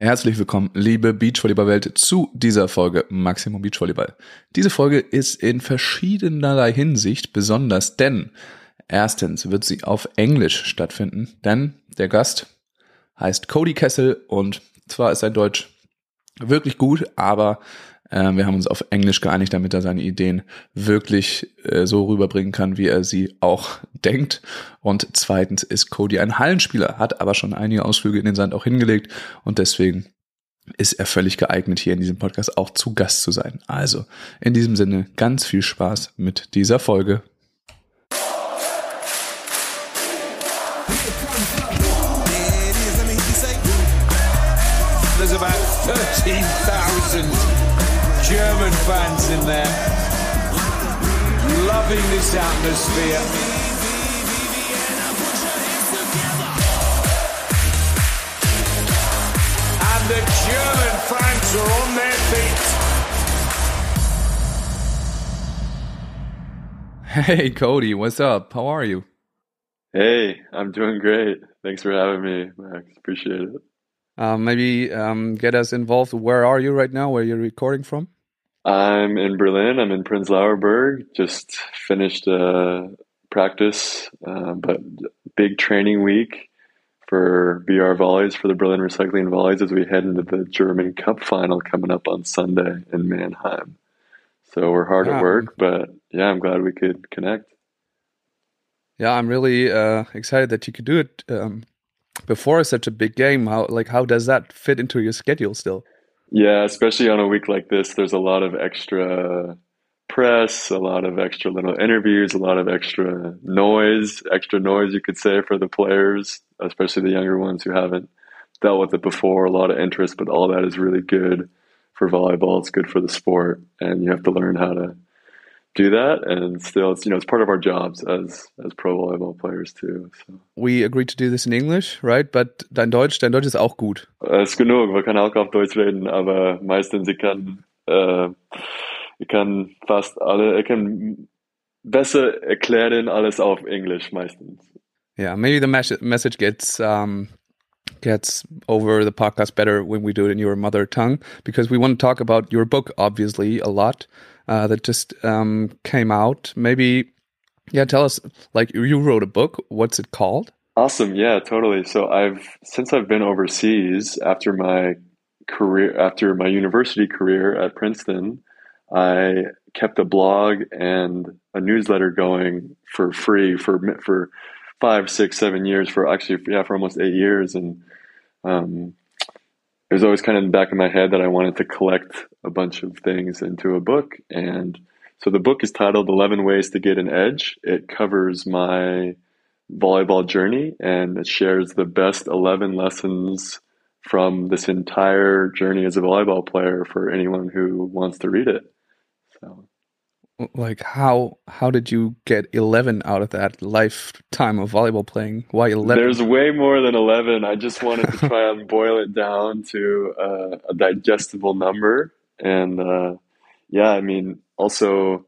Herzlich willkommen, liebe Beachvolleyball-Welt, zu dieser Folge Maximum Beachvolleyball. Diese Folge ist in verschiedenerlei Hinsicht besonders, denn erstens wird sie auf Englisch stattfinden, denn der Gast heißt Cody Kessel und zwar ist sein Deutsch wirklich gut, aber äh, wir haben uns auf Englisch geeinigt, damit er seine Ideen wirklich äh, so rüberbringen kann, wie er sie auch denkt. Und zweitens ist Cody ein Hallenspieler, hat aber schon einige Ausflüge in den Sand auch hingelegt und deswegen ist er völlig geeignet, hier in diesem Podcast auch zu Gast zu sein. Also, in diesem Sinne, ganz viel Spaß mit dieser Folge. Fans in there, loving this atmosphere. And the German fans are on their feet. Hey Cody, what's up? How are you? Hey, I'm doing great. Thanks for having me, Max. Appreciate it. Um, maybe um, get us involved. Where are you right now? Where you're recording from? I'm in Berlin. I'm in Prenzlauer Berg. Just finished uh, practice, uh, but big training week for BR volleys for the Berlin Recycling Volleys as we head into the German Cup final coming up on Sunday in Mannheim. So we're hard Yeah. at work, but yeah, I'm glad we could connect. Yeah, I'm really uh, excited that you could do it um, before such a big game. How like how does that fit into your schedule still? Yeah, especially on a week like this, there's a lot of extra press, a lot of extra little interviews, a lot of extra noise, extra noise, you could say, for the players, especially the younger ones who haven't dealt with it before. A lot of interest, but all that is really good for volleyball. It's good for the sport, and you have to learn how to do that. And still, it's you know, it's part of our jobs as as pro volleyball players too. So. We agreed to do this in English, right? But dein Deutsch, dein Deutsch ist auch gut. es ist genug, man kann auch auf Deutsch reden, aber meistens ich kann, äh, ich kann fast alle, ich kann besser erklären alles auf Englisch meistens. Yeah, maybe the mes- message gets um, gets over the podcast better when we do it in your mother tongue because we want to talk about your book, obviously, a lot uh, that just um, came out. Maybe, yeah, tell us like you wrote a book. What's it called? Awesome, yeah, totally. So I've since I've been overseas after my career after my university career at Princeton, I kept a blog and a newsletter going for free for for five, six, seven years for actually yeah for almost eight years, and um, it was always kind of in the back of my head that I wanted to collect a bunch of things into a book, and so the book is titled "11 Ways to Get an Edge." It covers my volleyball journey and it shares the best 11 lessons from this entire journey as a volleyball player for anyone who wants to read it. So, Like how how did you get eleven out of that lifetime of volleyball playing? Why eleven? there's way more than 11. I just wanted to try and boil it down to uh, a digestible number. And uh, yeah, I mean, also,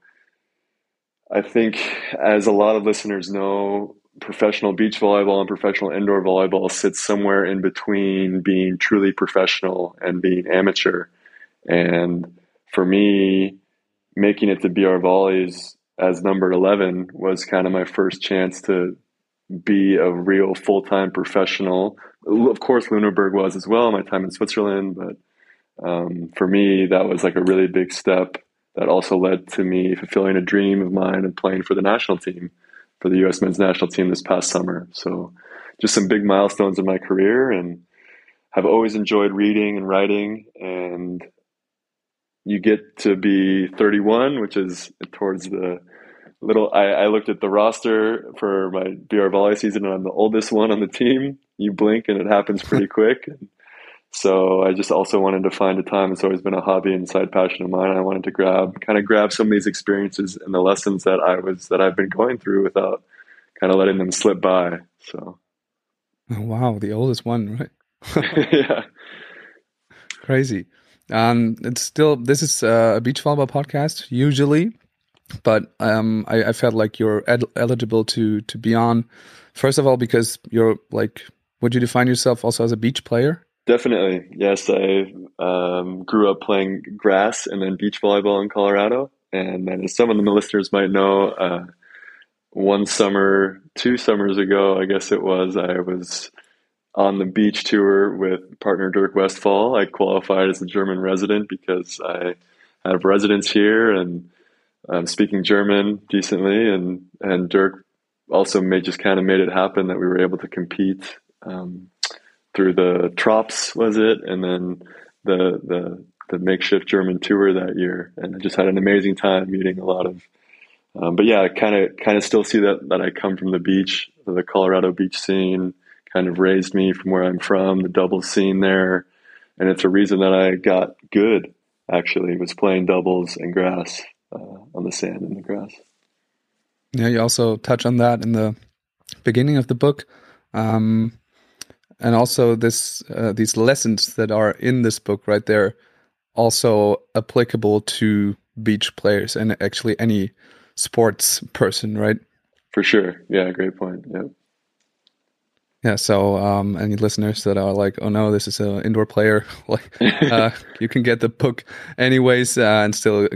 I think as a lot of listeners know, professional beach volleyball and professional indoor volleyball sits somewhere in between being truly professional and being amateur. And for me, making it to BR Volleys as number 11 was kind of my first chance to be a real full time professional. Of course, Lüneburg was as well, my time in Switzerland, but um, for me, that was like a really big step that also led to me fulfilling a dream of mine and playing for the national team, for the U.S. men's national team this past summer. So, just some big milestones in my career, and have always enjoyed reading and writing. And you get to be 31, which is towards the little. I, I looked at the roster for my BR volley season, and I'm the oldest one on the team. You blink, and it happens pretty quick. So I just also wanted to find a time. It's always been a hobby and side passion of mine. I wanted to grab, kind of grab some of these experiences and the lessons that I was that I've been going through without kind of letting them slip by. So wow, the oldest one, right? yeah, Crazy. Um, it's still this is uh, a beach volleyball podcast usually, but um, I, I felt like you're ed- eligible to to be on. First of all, because you're like, would you define yourself also as a beach player? Definitely, yes. I um, grew up playing grass and then beach volleyball in Colorado, and then as some of the listeners might know, uh, one summer, two summers ago, I guess it was, I was on the beach tour with partner Dirk Westphal. I qualified as a German resident because I have residence here and I'm speaking German decently, and and Dirk also made just kind of made it happen that we were able to compete um, through the Trops was it, and then the the the makeshift German tour that year, and I just had an amazing time meeting a lot of. Um, but yeah, I kind of kind of still see that that I come from the beach, the Colorado beach scene, kind of raised me from where I'm from, the doubles scene there, and it's a reason that I got good. Actually, was playing doubles and grass uh, on the sand and the grass. Yeah, you also touch on that in the beginning of the book. Um, and also this uh, these lessons that are in this book right there also applicable to beach players and actually any sports person right for sure yeah great point yeah yeah so um, any listeners that are like oh no this is an indoor player like uh, you can get the book anyways uh, and still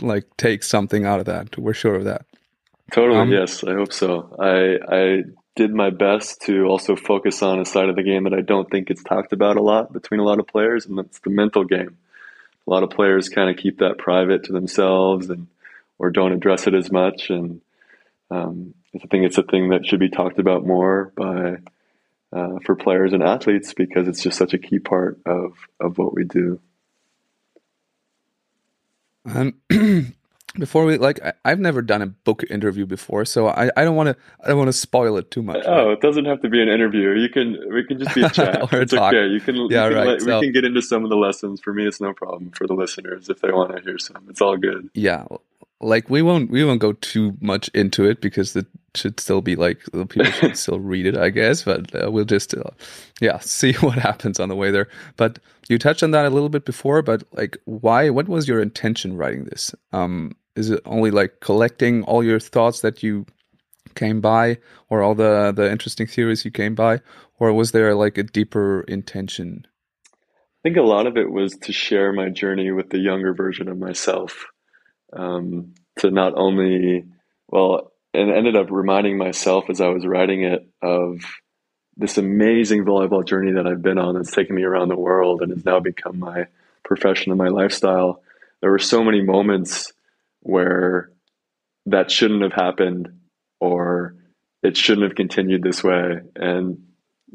like take something out of that. We're sure of that. Totally um, yes i hope so. I i did my best to also focus on a side of the game that I don't think gets talked about a lot between a lot of players, and that's the mental game. A lot of players kind of keep that private to themselves and or don't address it as much, and um, I think it's a thing that should be talked about more by uh, for players and athletes because it's just such a key part of of what we do. Um, before we like I, have never done a book interview before so i, I don't want to i don't want to spoil it too much oh right? it doesn't have to be an interview. You can we can just be a chat. It's talk. okay. You can yeah you can right. let, so, we can get into some of the lessons. For me it's no problem for the listeners if they want to hear some. It's all good. Yeah like we won't we won't go too much into it because it should still be like people should still read it i guess but uh, we'll just uh, yeah see what happens on the way there. But you touched on that a little bit before but like why what was your intention writing this? Um is it only like collecting all your thoughts that you came by or all the the interesting theories you came by? Or was there like a deeper intention? I think a lot of it was to share my journey with the younger version of myself um, to not only well and ended up reminding myself as i was writing it of this amazing volleyball journey that i've been on that's taken me around the world and has now become my profession and my lifestyle. There were so many moments where that shouldn't have happened or it shouldn't have continued this way. And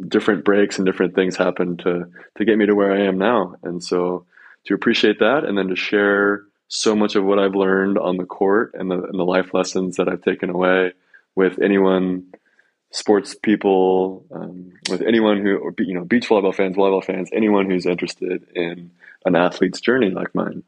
different breaks and different things happened to to get me to where I am now. And so to appreciate that and then to share so much of what I've learned on the court and the, and the life lessons that I've taken away with anyone sports people um, with anyone who or, you know beach volleyball fans volleyball fans anyone who's interested in an athlete's journey like mine.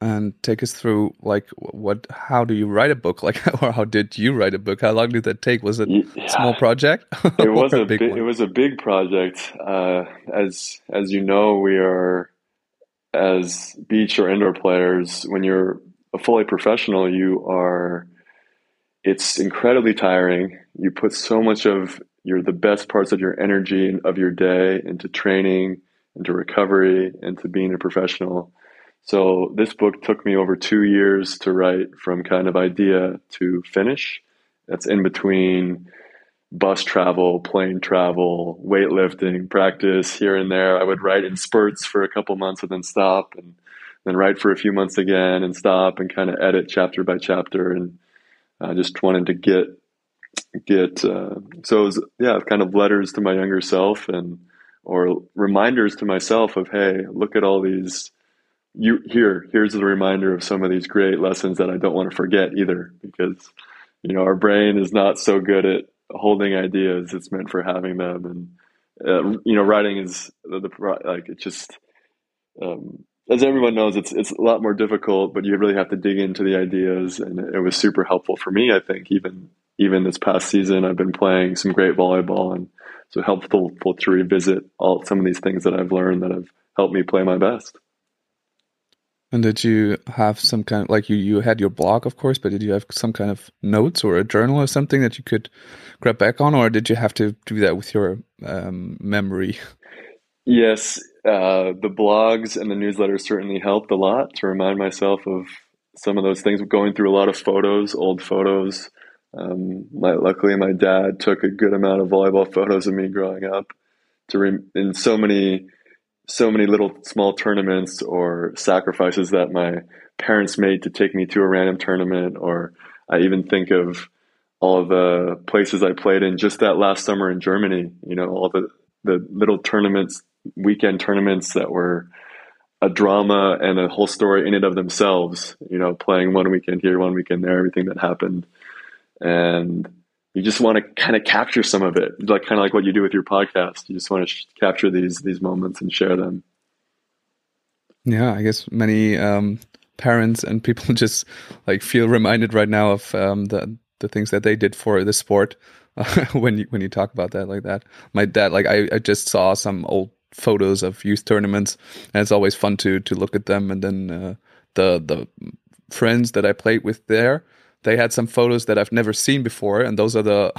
And take us through like what how do you write a book? Like or how did you write a book? How long did that take? Was it yeah. a small project? It was a, big, it was a big project. Uh, as as you know we are as beach or indoor players when you're a fully professional you are it's incredibly tiring you put so much of your the best parts of your energy and of your day into training into recovery into being a professional so this book took me over two years to write from kind of idea to finish. That's in between bus travel, plane travel, weightlifting, practice here and there. I would write in spurts for a couple months and then stop and then write for a few months again and stop and kind of edit chapter by chapter. And I just wanted to get, get, uh, so it was, yeah, kind of letters to my younger self and, or reminders to myself of, Hey, look at all these, you here here's the reminder of some of these great lessons that I don't want to forget either because you know our brain is not so good at holding ideas it's meant for having them. And uh, you know writing is the, the like it just um, as everyone knows it's it's a lot more difficult but you really have to dig into the ideas. And it was super helpful for me I think even even this past season I've been playing some great volleyball and so helpful to revisit all some of these things that I've learned that have helped me play my best And did you have some kind of like you you had your blog, of course, but did you have some kind of notes or a journal or something that you could grab back on, or did you have to do that with your um, memory? Yes, uh, the blogs and the newsletters certainly helped a lot to remind myself of some of those things. Going through a lot of photos, old photos. Um, my, luckily, my dad took a good amount of volleyball photos of me growing up. To re- in so many so many little small tournaments or sacrifices that my parents made to take me to a random tournament or i even think of all the places i played in just that last summer in germany you know all the the little tournaments weekend tournaments that were a drama and a whole story in and of themselves you know playing one weekend here one weekend there everything that happened. And you just want to kind of capture some of it, like kind of like what you do with your podcast. You just want to sh- capture these these moments and share them. Yeah, I guess many um, parents and people just like feel reminded right now of um, the the things that they did for the sport when you when you talk about that like that. My dad, like I, I just saw some old photos of youth tournaments, and it's always fun to to look at them. And then uh, the the friends that I played with there they had some photos that I've never seen before, and those are the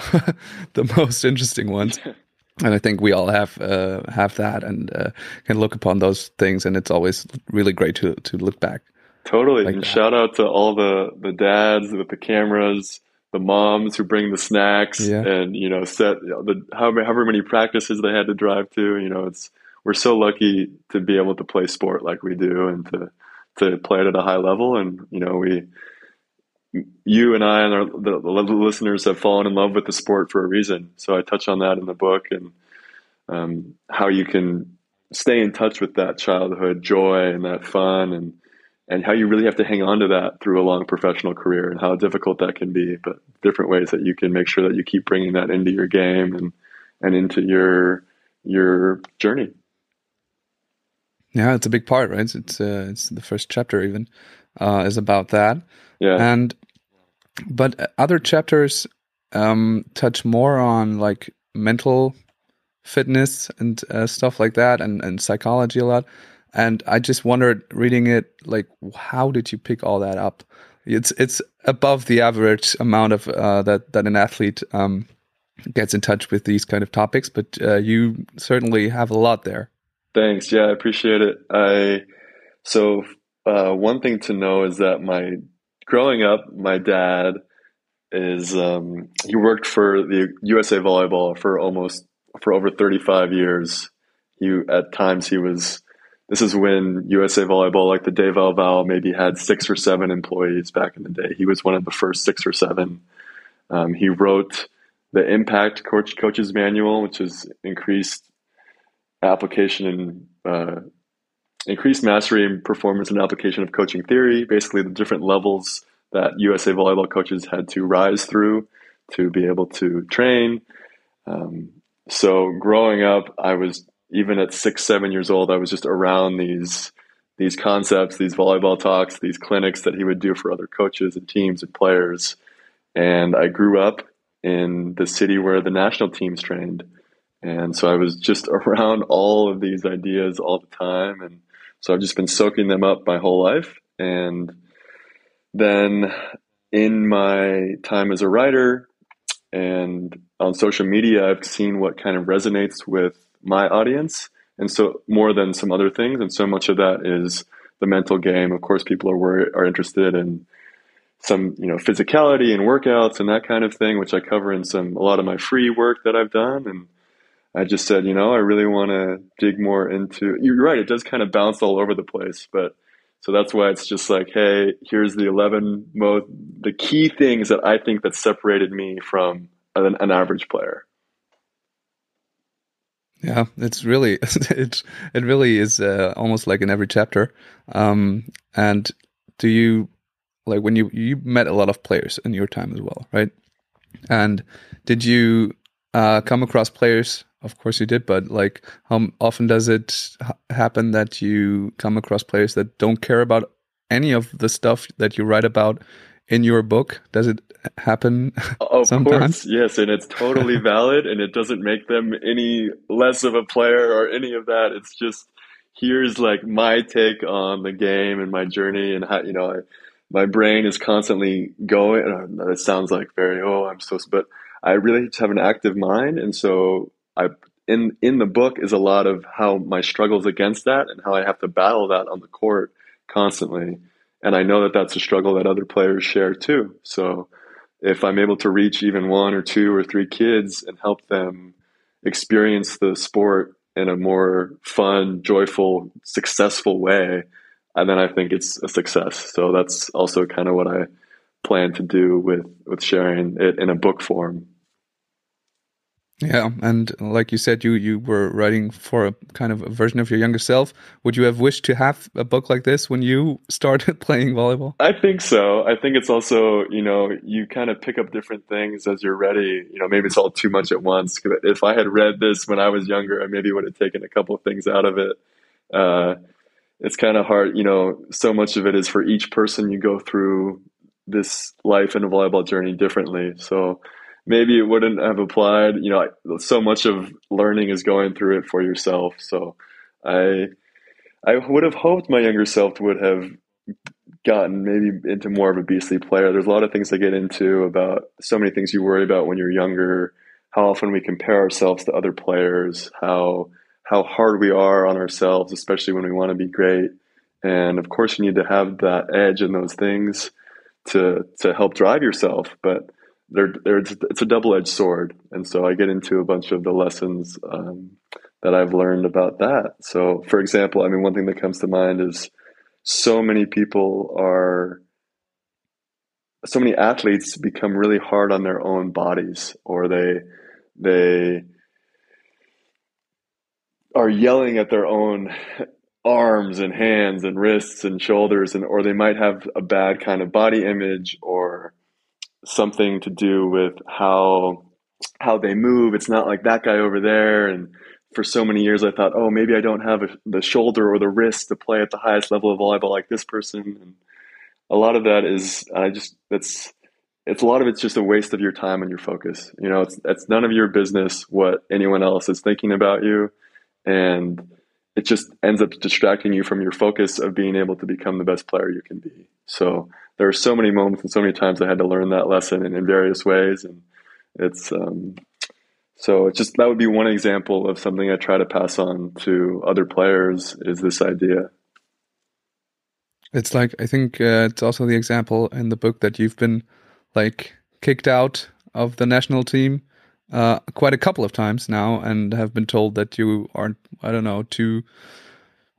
the most interesting ones. and I think we all have uh, have that and uh, can look upon those things, and it's always really great to to look back. Totally, like and that. shout out to all the the dads with the cameras, the moms who bring the snacks, yeah. and you know set the however, however many practices they had to drive to. You know, it's we're so lucky to be able to play sport like we do, and to to play it at a high level, and you know we you and I and our, the, the, listeners have fallen in love with the sport for a reason. So I touch on that in the book and um, how you can stay in touch with that childhood joy and that fun and and how you really have to hang on to that through a long professional career and how difficult that can be, but different ways that you can make sure that you keep bringing that into your game and and into your your journey. Yeah, it's a big part, right? It's uh, it's the first chapter even uh, is about that. Yeah. And but other chapters um, touch more on like mental fitness and uh, stuff like that, and and psychology a lot. And I just wondered, reading it, like, how did you pick all that up? It's it's above the average amount of uh, that that an athlete um, gets in touch with these kind of topics, but uh, you certainly have a lot there. Thanks. Yeah, I appreciate it. I so uh, one thing to know is that my growing up, my dad is um, he worked for the USA Volleyball for almost for over 35 years. He at times he was this is when USA Volleyball, like the Dave Val, maybe had six or seven employees back in the day. He was one of the first six or seven. Um, he wrote the Impact Coach Coaches Manual, which is increased application and uh, increased mastery and performance and application of coaching theory, basically the different levels that USA volleyball coaches had to rise through to be able to train. Um, so growing up, I was even at six, seven years old, I was just around these these concepts, these volleyball talks, these clinics that he would do for other coaches and teams and players. And I grew up in the city where the national teams trained. And so I was just around all of these ideas all the time. And so I've just been soaking them up my whole life. And then in my time as a writer and on social media, I've seen what kind of resonates with my audience. And so more than some other things. And so much of that is the mental game. Of course, people are are interested in some, you know, physicality and workouts and that kind of thing, which I cover in some a lot of my free work that I've done. And I just said, you know, I really want to dig more into. You're right; it does kind of bounce all over the place, but so that's why it's just like, hey, here's the eleven most the key things that I think that separated me from an, an average player. Yeah, it's really it it really is uh, almost like in every chapter. Um, and do you like when you you met a lot of players in your time as well, right? And did you uh, come across players of course you did, but like, how often does it ha- happen that you come across players that don't care about any of the stuff that you write about in your book? Does it happen? Of sometimes? course, yes, and it's totally valid, and it doesn't make them any less of a player or any of that. It's just here's like my take on the game and my journey and how you know I, my brain is constantly going. Uh, it sounds like very oh I'm so, but I really just have an active mind, and so I in in the book is a lot of how my struggles against that and how I have to battle that on the court constantly. And I know that that's a struggle that other players share too. So if I'm able to reach even one or two or three kids and help them experience the sport in a more fun, joyful, successful way, and then I think it's a success. So that's also kind of what I plan to do with with sharing it in a book form. Yeah, and like you said, you you were writing for a kind of a version of your younger self. Would you have wished to have a book like this when you started playing volleyball? I think so. I think it's also you know you kind of pick up different things as you're ready. You know, maybe it's all too much at once. If I had read this when I was younger, I maybe would have taken a couple of things out of it. Uh, it's kind of hard, you know. So much of it is for each person you go through this life and a volleyball journey differently. So maybe it wouldn't have applied. You know, so much of learning is going through it for yourself. So I I would have hoped my younger self would have gotten maybe into more of a beastly player. There's a lot of things to get into about so many things you worry about when you're younger, how often we compare ourselves to other players, how how hard we are on ourselves, especially when we want to be great. And of course you need to have that edge in those things to to help drive yourself. But they're, they're, it's a double edged sword, and so I get into a bunch of the lessons um, that I've learned about that. So, for example, I mean, one thing that comes to mind is so many people are so many athletes become really hard on their own bodies or they they are yelling at their own arms and hands and wrists and shoulders and or they might have a bad kind of body image or something to do with how how they move. It's not like that guy over there. And for so many years, I thought, oh, maybe I don't have a, the shoulder or the wrist to play at the highest level of volleyball like this person. And a lot of that is, I just that's it's a lot of it's just a waste of your time and your focus. You know, it's it's none of your business what anyone else is thinking about you, and it just ends up distracting you from your focus of being able to become the best player you can be. So there are so many moments and so many times I had to learn that lesson in, in various ways, and it's um, so it's just that would be one example of something I try to pass on to other players is this idea. It's like I think uh, it's also the example in the book that you've been like kicked out of the national team uh, quite a couple of times now, and have been told that you aren't I don't know too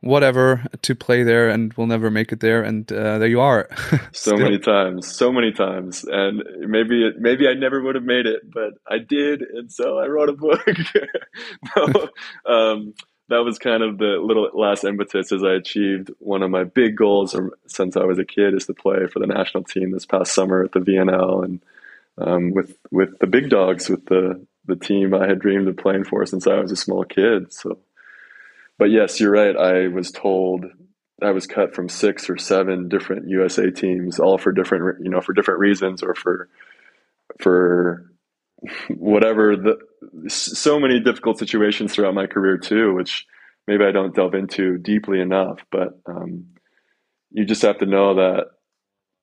whatever to play there and we'll never make it there. And uh, there you are. So many times so many times. And maybe it, maybe i never would have made it but i did and so i wrote a book. No, um, that was kind of the little last impetus as i achieved. One of my big goals since i was a kid is to play for the national team this past summer at the vnl and um, with with the big dogs with the the team i had dreamed of playing for since i was a small kid. So but yes, you're right. I was told I was cut from six or seven different USA teams, all for different, you know, for different reasons or for for whatever. The so many difficult situations throughout my career too, which maybe I don't delve into deeply enough. But um, you just have to know that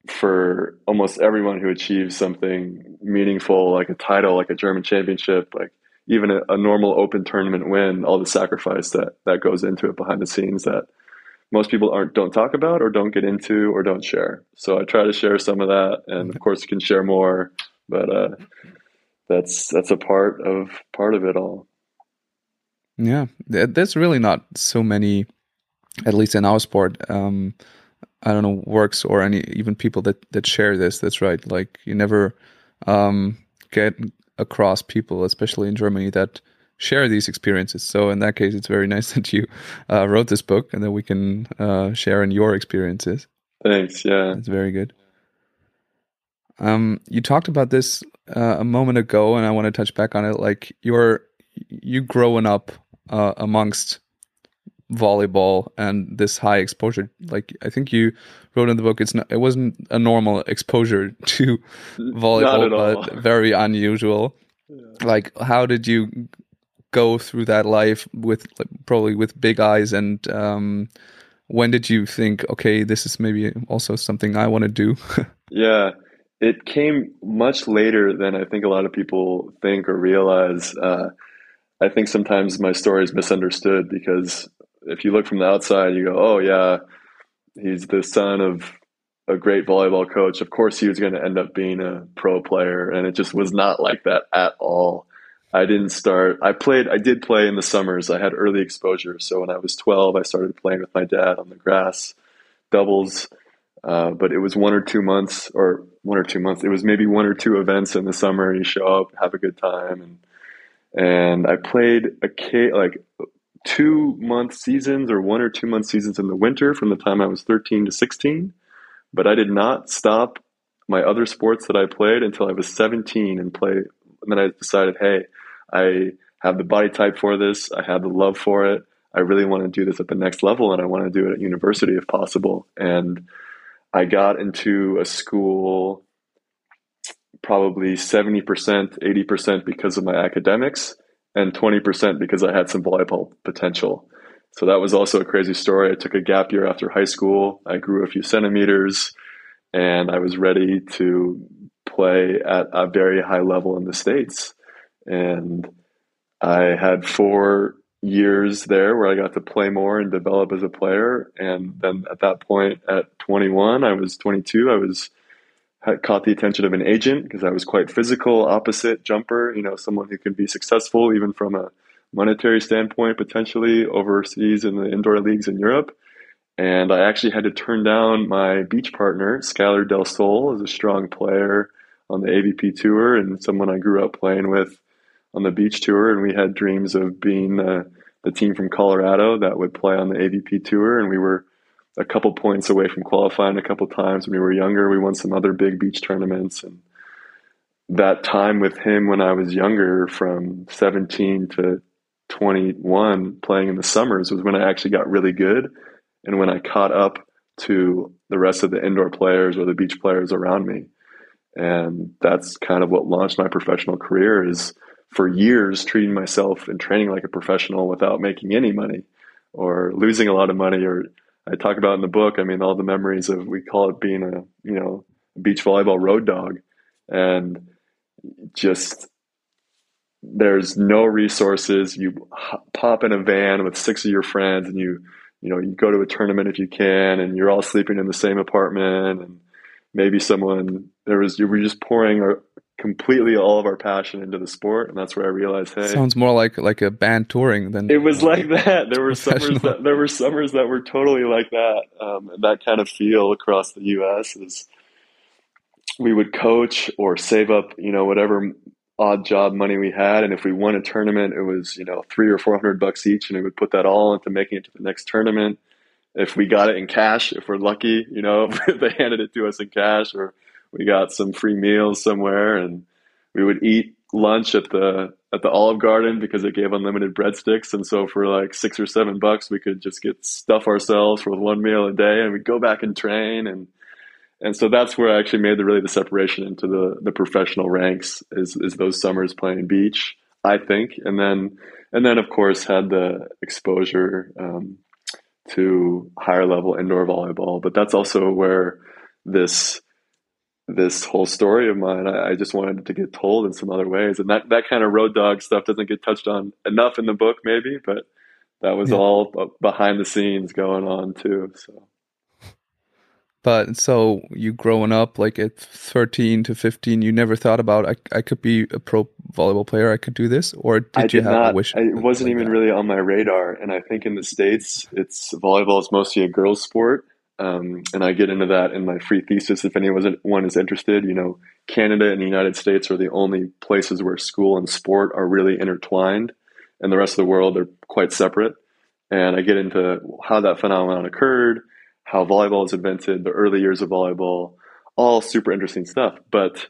for almost everyone who achieves something meaningful, like a title, like a German championship, like even a, a, normal open tournament win, all the sacrifice that that goes into it behind the scenes that most people aren't don't talk about or don't get into or don't share. So I try to share some of that, and of course, you can share more, but uh, that's that's a part of part of it all. Yeah, there's really not so many, at least in our sport. Um, I don't know works or any even people that that share this. That's right. Like you never um, get across people, especially in Germany, that share these experiences. So in that case, it's very nice that you uh, wrote this book and that we can uh, share in your experiences. Thanks. Yeah, it's very good. Um, you talked about this uh, a moment ago, and I want to touch back on it. Like you're you growing up uh, amongst volleyball and this high exposure like i think you wrote in the book it's not it wasn't a normal exposure to volleyball but very unusual. Yeah. like how did you go through that life with like, probably with big eyes and um, when did you think okay this is maybe also something i want to do? Yeah. It came much later than i think a lot of people think or realize. Uh, i think sometimes my story is misunderstood because if you look from the outside you go oh yeah he's the son of a great volleyball coach of course he was going to end up being a pro player and it just was not like that at all I didn't start. I played. I did play in the summers. I had early exposure. So when I was 12, I started playing with my dad on the grass, doubles. Uh, but it was one or two months, or one or two months. It was maybe one or two events in the summer. You show up, have a good time, and and I played a K like two month seasons or one or two month seasons in the winter from the time I was 13 to 16. But I did not stop my other sports that I played until I was 17 and play. And then I decided, hey, I have the body type for this. I have the love for it. I really want to do this at the next level and I want to do it at university if possible. And I got into a school probably 70%, 80% because of my academics and 20% because I had some volleyball potential. So that was also a crazy story. I took a gap year after high school. I grew a few centimeters and I was ready to play at a very high level in the States. And I had four years there where I got to play more and develop as a player. And then at that point, at 21, I was 22. I was had caught the attention of an agent because I was quite physical, opposite jumper. You know, someone who can be successful even from a monetary standpoint, potentially overseas in the indoor leagues in Europe. And I actually had to turn down my beach partner, Skylar Del Sol, as a strong player on the AVP tour and someone I grew up playing with on the beach tour, and we had dreams of being uh, the team from Colorado that would play on the AVP tour, and we were a couple points away from qualifying a couple times when we were younger. We won some other big beach tournaments, and that time with him when I was younger, from 17 to 21, playing in the summers, was when I actually got really good, and when I caught up to the rest of the indoor players or the beach players around me. And that's kind of what launched my professional career is for years treating myself and training like a professional without making any money or losing a lot of money or I talk about in the book, I mean all the memories of we call it being a, you know, beach volleyball road dog and just there's no resources. You pop in a van with six of your friends and you you know, you go to a tournament if you can and you're all sleeping in the same apartment and maybe someone there was you were just pouring our, completely all of our passion into the sport and that's where i realized hey sounds more like like a band touring than it was like that. There were summers that there were summers that were totally like that um, and that kind of feel across the us is we would coach or save up you know whatever odd job money we had and if we won a tournament it was you know three or four hundred bucks each and we would put that all into making it to the next tournament. If we got it in cash, if we're lucky, you know, if they handed it to us in cash or we got some free meals somewhere and we would eat lunch at the at the Olive Garden because it gave unlimited breadsticks. And so for like 6 or 7 bucks we could just get stuff ourselves for one meal a day and we'd go back and train. And and so that's where I actually made the really the separation into the the professional ranks is is those summers playing beach I think. And then and then of course had the exposure um, to higher level indoor volleyball. But that's also where this this whole story of mine, I, I, just wanted to get told in some other ways. And that, that kind of road dog stuff doesn't get touched on enough in the book, maybe, but that was yeah. all behind the scenes going on too. So. But so you growing up like at 13 to 15, you never thought about I, I could be a pro volleyball player. I could do this, or did, I you did have not, a wish? It wasn't like even that? really on my radar. And I think in the states, it's volleyball is mostly a girls' sport, um, and I get into that in my free thesis. If anyone is interested, you know, Canada and the United States are the only places where school and sport are really intertwined, and the rest of the world are quite separate. And I get into how that phenomenon occurred how volleyball was invented, the early years of volleyball, all super interesting stuff. But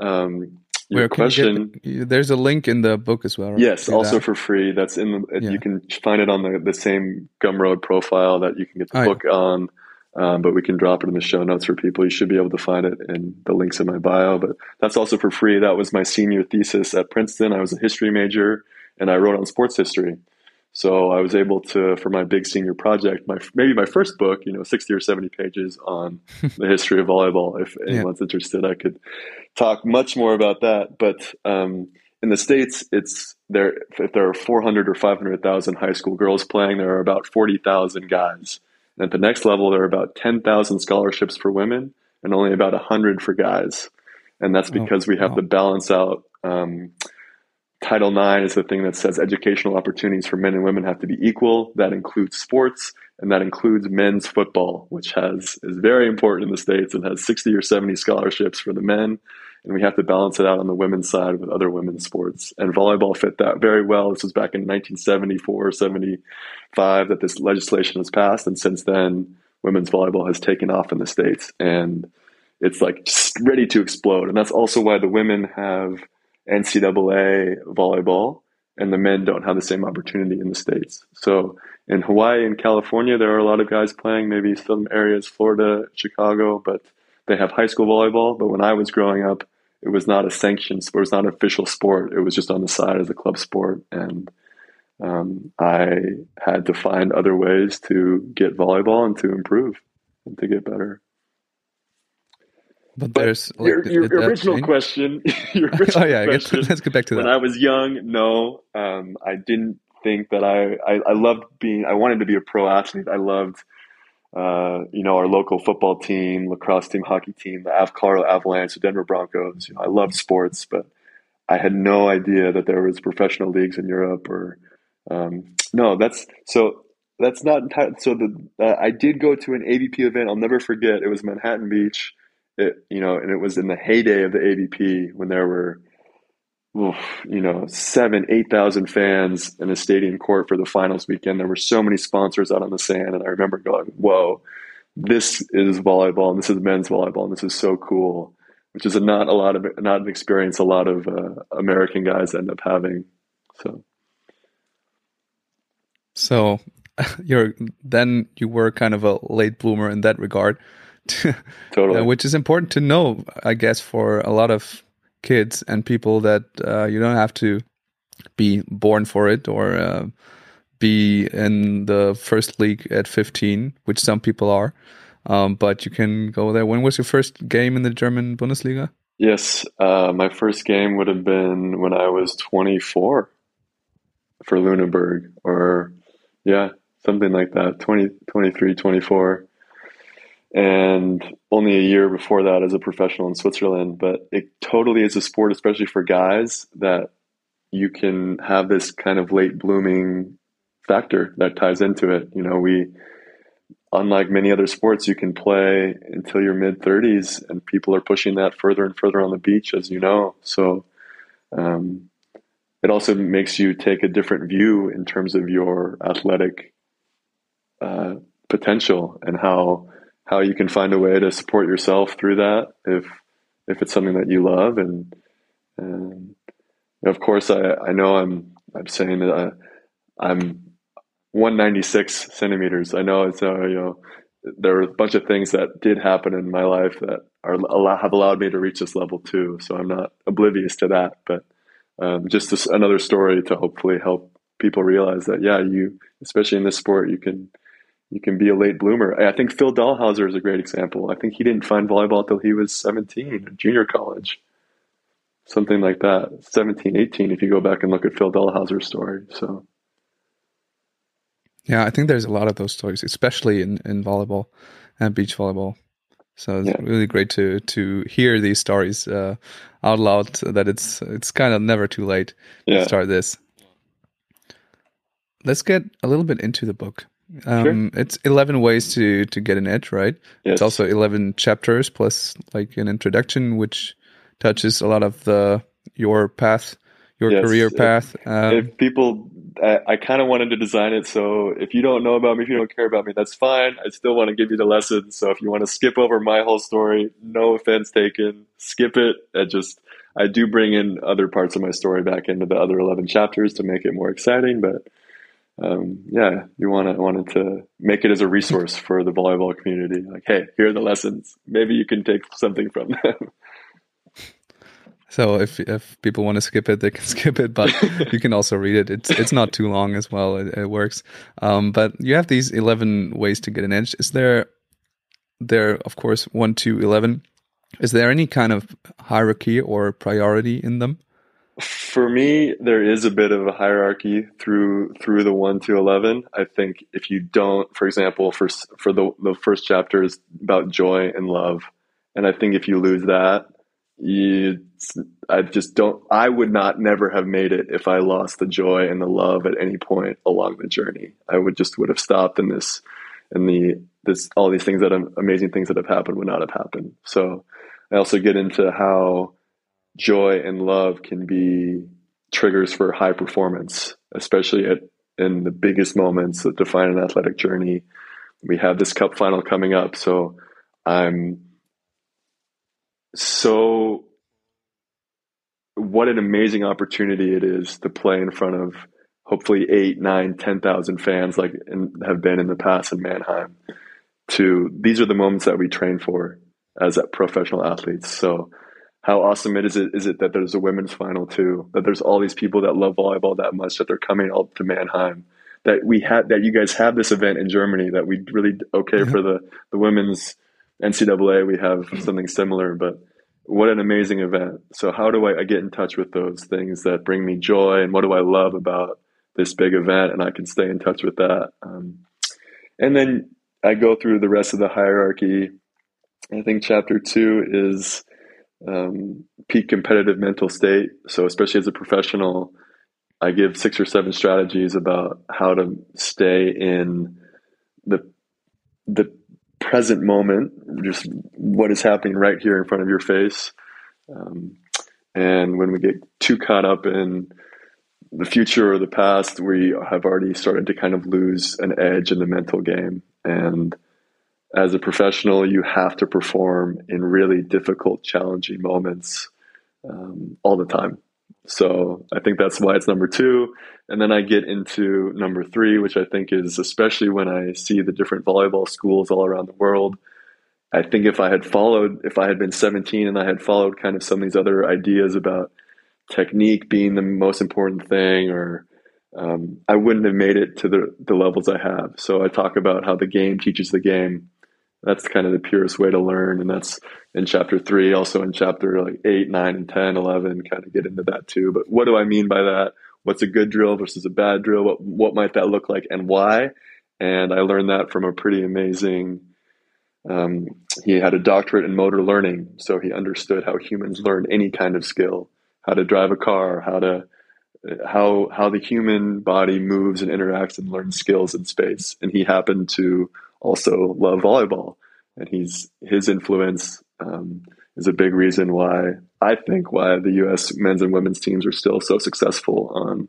um, your Where question, you get, there's a link in the book as well. Right? Yes, also that. for free. That's in the. Yeah. You can find it on the the same Gumroad profile that you can get the oh, book yeah. on. Um, but we can drop it in the show notes for people. You should be able to find it in the links in my bio. But that's also for free. That was my senior thesis at Princeton. I was a history major, and I wrote on sports history. So I was able to, for my big senior project, my maybe my first book, you know, sixty or seventy pages on the history of volleyball. If anyone's yeah. interested, I could talk much more about that. But um, in the states, it's there. If there are four hundred or five hundred thousand high school girls playing, there are about forty thousand guys. And at the next level, there are about ten thousand scholarships for women and only about hundred for guys. And that's oh, because oh, we have wow. to balance out. Um, Title IX is the thing that says educational opportunities for men and women have to be equal. That includes sports, and that includes men's football, which has is very important in the states and has 60 or 70 scholarships for the men. And we have to balance it out on the women's side with other women's sports. And volleyball fit that very well. This was back in 1974, 75 that this legislation was passed. And since then, women's volleyball has taken off in the States. And it's like ready to explode. And that's also why the women have NCAA volleyball, and the men don't have the same opportunity in the states. So in Hawaii and California, there are a lot of guys playing. Maybe some areas, Florida, Chicago, but they have high school volleyball. But when I was growing up, it was not a sanctioned sport. It was not an official sport. It was just on the side as a club sport, and um, I had to find other ways to get volleyball and to improve and to get better. But, but there's like, your, your original change? question. Your original oh yeah, question, let's get back to that. When I was young, no, um, I didn't think that I, I, I loved being. I wanted to be a pro athlete. I loved, uh, you know, our local football team, lacrosse team, hockey team, the Av Colorado Avalanche, the Denver Broncos. You know, I loved sports, but I had no idea that there was professional leagues in Europe or. Um, no, that's so. That's not so. The uh, I did go to an AVP event. I'll never forget. It was Manhattan Beach it, you know, and it was in the heyday of the AVP when there were, oof, you know, seven, 8,000 fans in a stadium court for the finals weekend. There were so many sponsors out on the sand. And I remember going, whoa, this is volleyball and this is men's volleyball and this is so cool, which is a, not a lot of, not an experience a lot of uh, American guys end up having. So. So you're then you were kind of a late bloomer in that regard. totally. Uh, which is important to know, I guess, for a lot of kids and people that uh, you don't have to be born for it or uh, be in the first league at 15, which some people are. Um, but you can go there. When was your first game in the German Bundesliga? Yes, uh, my first game would have been when I was 24 for Lüneburg, or yeah, something like that, 20, 23, 24 and only a year before that as a professional in Switzerland. But it totally is a sport, especially for guys, that you can have this kind of late blooming factor that ties into it. You know, we, unlike many other sports, you can play until your mid 30s, and people are pushing that further and further on the beach, as you know. So, um, it also makes you take a different view in terms of your athletic uh, potential and how how you can find a way to support yourself through that if if it's something that you love and and of course I, I know I'm I'm saying that I, I'm 196 centimeters. I know it's uh, you know there are a bunch of things that did happen in my life that are have allowed me to reach this level too. So I'm not oblivious to that, but um, just this, another story to hopefully help people realize that yeah, you especially in this sport you can you can be a late bloomer. I think Phil Dalhausser is a great example. I think he didn't find volleyball until he was 17, junior college, something like that. 17, 18, if you go back and look at Phil Dalhausser's story. So, yeah, I think there's a lot of those stories, especially in, in volleyball and beach volleyball. So it's yeah. really great to to hear these stories uh, out loud. That it's it's kind of never too late yeah. to start this. Let's get a little bit into the book. Um, sure. It's 11 ways to, to get an edge, right? Yes. It's also 11 chapters plus like an introduction, which touches a lot of the your path, your yes. career path. If, um, if people, I, I kind of wanted to design it so if you don't know about me, if you don't care about me, that's fine. I still want to give you the lesson. So if you want to skip over my whole story, no offense taken, skip it. I just, I do bring in other parts of my story back into the other 11 chapters to make it more exciting, but um, yeah, you want to wanted to make it as a resource for the volleyball community. Like, hey, here are the lessons. Maybe you can take something from them. So if if people want to skip it, they can skip it, but you can also read it. It's it's not too long as well. It, it works. Um, but you have these eleven ways to get an edge. Is there there of course one to eleven? Is there any kind of hierarchy or priority in them? For me, there is a bit of a hierarchy through through the one to eleven. I think if you don't, for example, for for the the first chapter is about joy and love, and I think if you lose that, you I just don't I would not never have made it if I lost the joy and the love at any point along the journey. I would just would have stopped in this and the this all these things that um, amazing things that have happened would not have happened. So I also get into how joy and love can be triggers for high performance, especially at in the biggest moments that define an athletic journey. We have this cup final coming up, so I'm so what an amazing opportunity it is to play in front of hopefully eight, nine, ten thousand fans like in, have been in the past in Mannheim. To these are the moments that we train for as professional athletes. So how awesome it is it is it that there's a women's final too, that there's all these people that love volleyball that much that they're coming all to Mannheim. That we had that you guys have this event in Germany that we really okay mm-hmm. for the the women's NCAA, we have something similar, but what an amazing event. So, how do I, I, get in touch with those things that bring me joy, and what do I love about this big event? And I can stay in touch with that. Um, and then I go through the rest of the hierarchy. I think chapter two is um, peak competitive mental state. So, especially as a professional, I give six or seven strategies about how to stay in the the present moment, just what is happening right here in front of your face. Um, and when we get too caught up in the future or the past, we have already started to kind of lose an edge in the mental game. And as a professional, you have to perform in really difficult, challenging moments um, all the time. So I think that's why it's number two. And then I get into number three, which I think is especially when I see the different volleyball schools all around the world. I think if I had followed, if I had been 17 and I had followed kind of some of these other ideas about technique being the most important thing, or um, I wouldn't have made it to the, the levels I have. So I talk about how the game teaches the game that's kind of the purest way to learn and that's in chapter three also in chapter like 8 9 and 10 11 kind of get into that too. But what do i mean by that? What's a good drill versus a bad drill? What, what might that look like and why? And i learned that from a pretty amazing um, he had a doctorate in motor learning so he understood how humans learn any kind of skill how to drive a car how to how how the human body moves and interacts and learns skills in space. And he happened to also love volleyball, and he's his influence um, is a big reason why I think why the U.S. men's and women's teams are still so successful on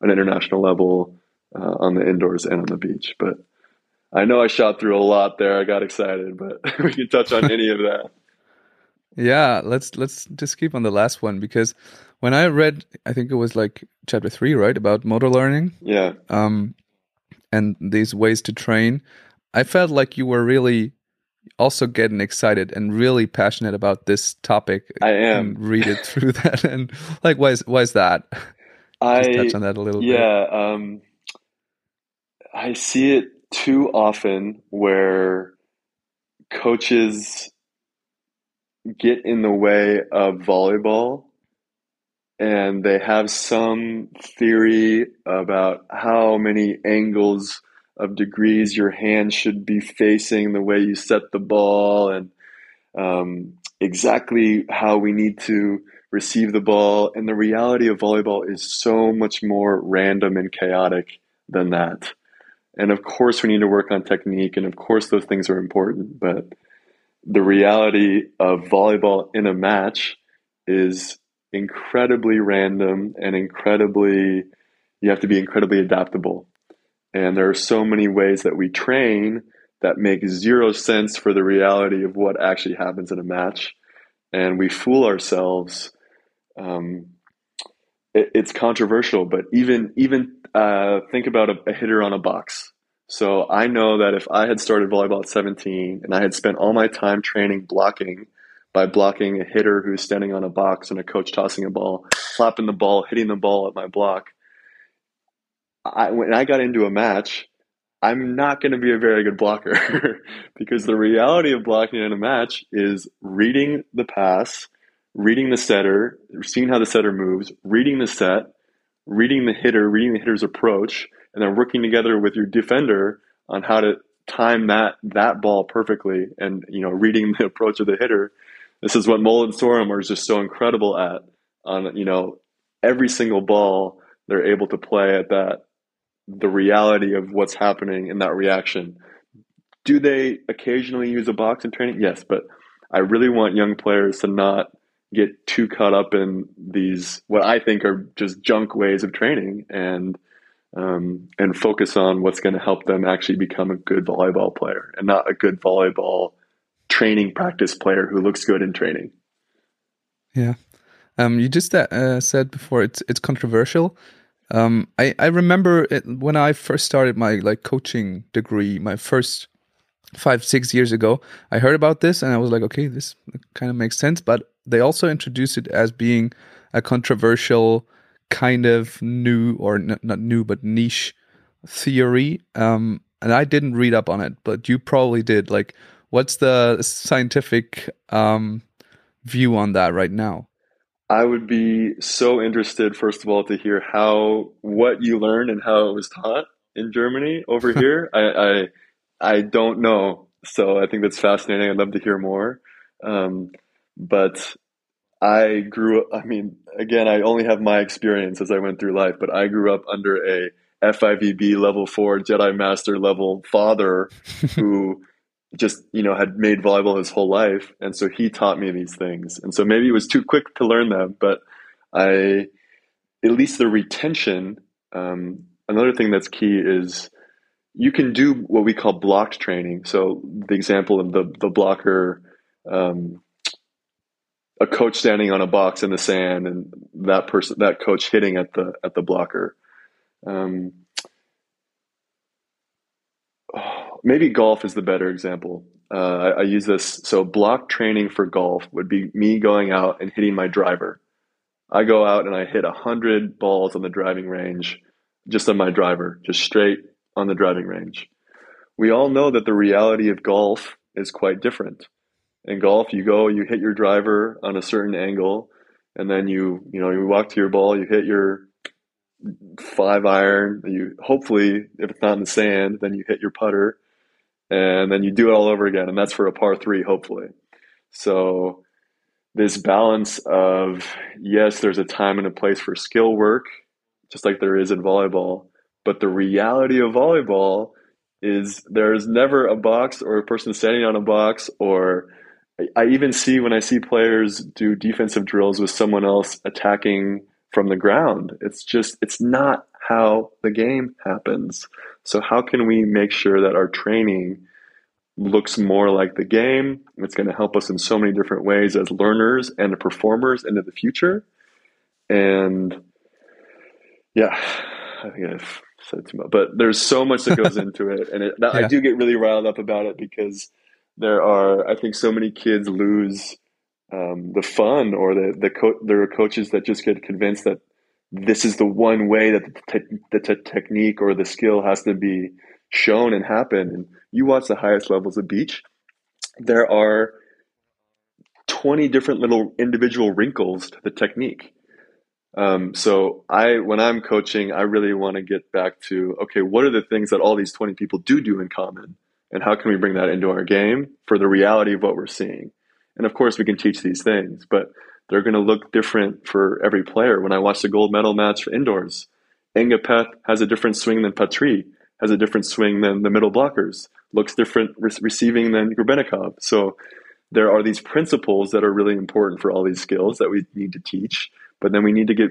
an international level uh, on the indoors and on the beach. But I know I shot through a lot there. I got excited, but we can touch on any of that. Yeah, let's let's just keep on the last one because when I read, I think it was like chapter three, right, about motor learning. Yeah. Um, and these ways to train. I felt like you were really also getting excited and really passionate about this topic. I am. read it through that and like why is why is that? I Just touch on that a little yeah, bit. Yeah, um, I see it too often where coaches get in the way of volleyball and they have some theory about how many angles of degrees your hand should be facing, the way you set the ball, and um, exactly how we need to receive the ball. And the reality of volleyball is so much more random and chaotic than that. And of course, we need to work on technique, and of course, those things are important. But the reality of volleyball in a match is incredibly random and incredibly, you have to be incredibly adaptable. And there are so many ways that we train that make zero sense for the reality of what actually happens in a match. And we fool ourselves. Um, it, it's controversial, but even even uh, think about a, a hitter on a box. So I know that if I had started volleyball at 17 and I had spent all my time training blocking by blocking a hitter who's standing on a box and a coach tossing a ball, slapping the ball, hitting the ball at my block. I, when I got into a match, I'm not going to be a very good blocker because the reality of blocking in a match is reading the pass, reading the setter, seeing how the setter moves, reading the set, reading the hitter, reading the hitter's approach, and then working together with your defender on how to time that that ball perfectly and you know reading the approach of the hitter. This is what Mol and Sørum is just so incredible at on you know every single ball they're able to play at that the reality of what's happening in that reaction. Do they occasionally use a box in training? Yes, but I really want young players to not get too caught up in these what I think are just junk ways of training and um, and focus on what's going to help them actually become a good volleyball player and not a good volleyball training practice player who looks good in training. Yeah. Um, you just uh, said before it's it's controversial. Um, I I remember it, when I first started my like coaching degree, my first five six years ago. I heard about this and I was like, okay, this kind of makes sense. But they also introduced it as being a controversial kind of new or n- not new but niche theory. Um, and I didn't read up on it, but you probably did. Like, what's the scientific um, view on that right now? I would be so interested, first of all, to hear how what you learned and how it was taught in Germany over here. I, I, I don't know, so I think that's fascinating. I'd love to hear more. Um, but I grew up. I mean, again, I only have my experience as I went through life, but I grew up under a FIVB level four Jedi Master level father who just you know had made volleyball his whole life. And so he taught me these things. And so maybe it was too quick to learn them but i at least the retention um, another thing that's key is you can do what we call blocked training. So the example of the the blocker um, a coach standing on a box in the sand and that person that coach hitting at the at the blocker. Um, maybe golf is the better example. Uh, I, I, use this. So, block training for golf would be me going out and hitting my driver. I go out and I hit 100 balls on the driving range, just on my driver, just straight on the driving range. We all know that the reality of golf is quite different. In golf, you go, you hit your driver on a certain angle, and then you, you know, you walk to your ball, you hit your five iron. You hopefully, if it's not in the sand, then you hit your putter, and then you do it all over again, and that's for a par three, hopefully. So this balance of yes, there's a time and a place for skill work, just like there is in volleyball, but the reality of volleyball is there's never a box or a person standing on a box or I even see when I see players do defensive drills with someone else attacking from the ground. It's just, it's not how the game happens. So, how can we make sure that our training looks more like the game? It's going to help us in so many different ways as learners and performers into the future. And yeah, I think I've said too much, but there's so much that goes into it. And it, yeah. I do get really riled up about it because there are, I think, so many kids lose um, the fun or the the co- there are coaches that just get convinced that this is the one way that the, te- the te- technique or the skill has to be shown and happen. And you watch the highest levels of beach, there are 20 different little individual wrinkles to the technique. Um, so I, when I'm coaching, I really want to get back to, okay, what are the things that all these 20 people do do in common? And how can we bring that into our game for the reality of what we're seeing? And of course, we can teach these things, but they're going to look different for every player. When I watch the gold medal match for indoors, Ngapeth has a different swing than Patry, has a different swing than the middle blockers, looks different re- receiving than Grebennikov. So there are these principles that are really important for all these skills that we need to teach, but then we need to get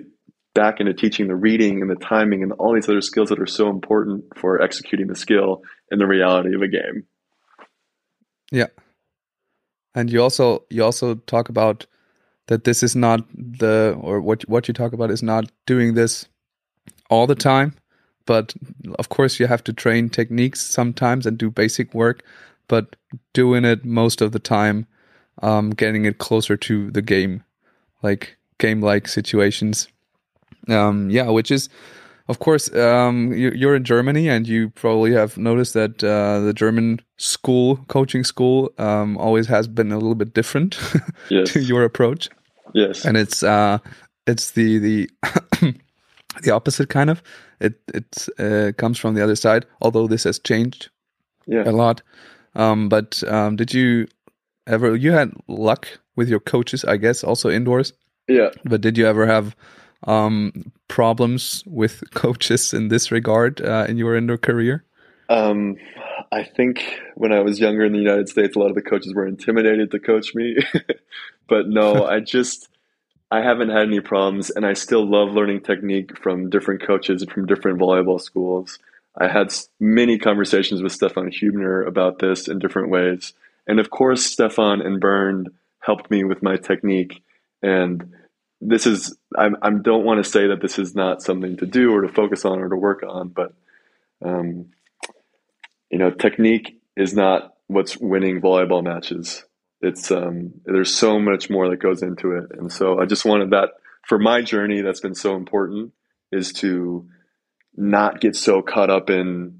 back into teaching the reading and the timing and all these other skills that are so important for executing the skill in the reality of a game. Yeah and you also you also talk about that this is not the or what what you talk about is not doing this all the time but of course you have to train techniques sometimes and do basic work but doing it most of the time um, getting it closer to the game, like game like situations. Um, yeah, which is, of course, um, you, you're in Germany, and you probably have noticed that uh, the German school coaching school um, always has been a little bit different Yes. to your approach, Yes. and it's uh, it's the the the opposite kind of. It it uh, comes from the other side, although this has changed yeah. a lot. Um, but um, did you ever? You had luck with your coaches, I guess, also indoors. Yeah. But did you ever have um, problems with coaches in this regard uh, in your indoor career? Um, I think when I was younger in the United States, a lot of the coaches were intimidated to coach me. but no, I just I haven't had any problems, and I still love learning technique from different coaches from different volleyball schools. I had many conversations with Stefan Hübner about this in different ways, and of course, Stefan and Bernd helped me with my technique. And this is I'm, I don't want to say that this is not something to do or to focus on or to work on, but um, you know, technique is not what's winning volleyball matches. It's um, there's so much more that goes into it, and so I just wanted that for my journey. That's been so important is to not get so caught up in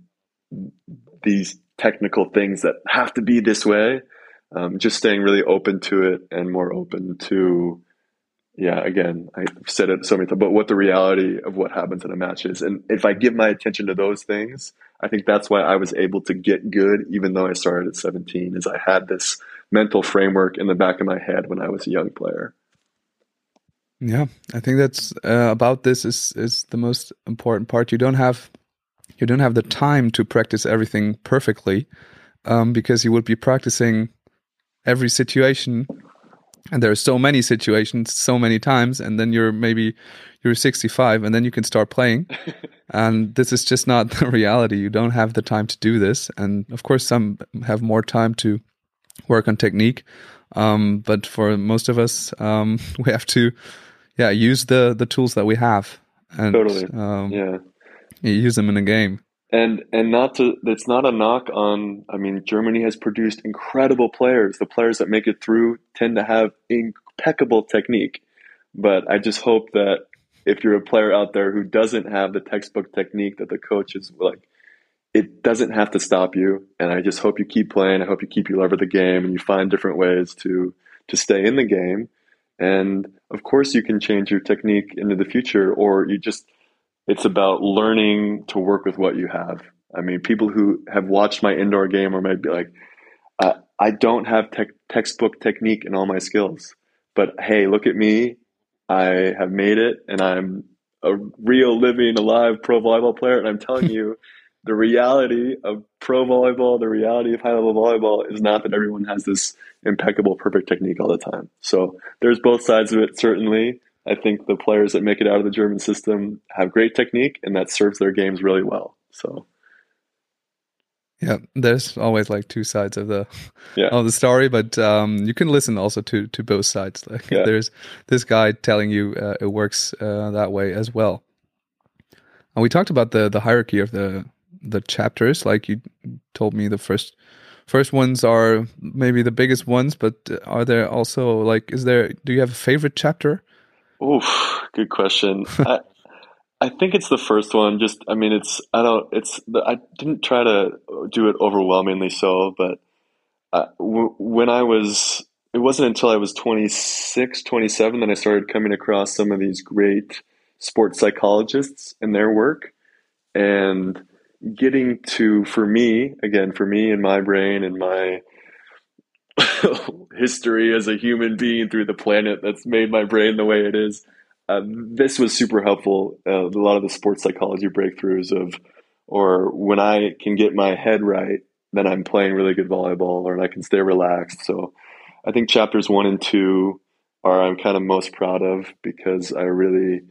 these technical things that have to be this way. Um, just staying really open to it and more open to, yeah. Again, I've said it so many times, but what the reality of what happens in a match is, and if I give my attention to those things, I think that's why I was able to get good, even though I started at 17. Is I had this mental framework in the back of my head when I was a young player. Yeah, I think that's uh, about this is is the most important part. You don't have you don't have the time to practice everything perfectly um, because you would be practicing every situation and there are so many situations so many times and then you're maybe you're 65 and then you can start playing. And this is just not the reality. You don't have the time to do this. And of course some have more time to work on technique. Um, but for most of us um, we have to yeah use the the tools that we have. And Totally. um, Yeah. use them in a game And and not to it's not a knock on I mean Germany has produced incredible players. The players that make it through tend to have impeccable technique. But I just hope that if you're a player out there who doesn't have the textbook technique that the coach is like it doesn't have to stop you and I just hope you keep playing. I hope you keep your love the game and you find different ways to to stay in the game. And of course you can change your technique into the future or you just it's about learning to work with what you have. I mean, people who have watched my indoor game or might be like, uh, I don't have tech textbook technique in all my skills, but hey, look at me. I have made it and I'm a real living, alive pro volleyball player. And I'm telling you, the reality of pro volleyball, the reality of high level volleyball is not that everyone has this impeccable, perfect technique all the time. So there's both sides of it, certainly. I think the players that make it out of the German system have great technique, and that serves their games really well. So, yeah there's always like two sides of the yeah, of the story but um you can listen also to to both sides. Like Yeah. there's this guy telling you uh, it works uh, that way as well. And we talked about the the hierarchy of the the chapters. Like you told me the first first ones are maybe the biggest ones but are there also like is there do you have a favorite chapter Oof, good question. I, I think it's the first one. Just, I mean, it's, I don't, it's, I didn't try to do it overwhelmingly so, but uh, w- when I was, it wasn't until I was 26, 27 that I started coming across some of these great sports psychologists and their work and getting to, for me, again, for me and my brain and my history as a human being through the planet that's made my brain the way it is. Uh, this was super helpful. Uh, a lot of the sports psychology breakthroughs of, or when I can get my head right, then I'm playing really good volleyball, or I can stay relaxed. So, I think chapters one and two are I'm kind of most proud of because I really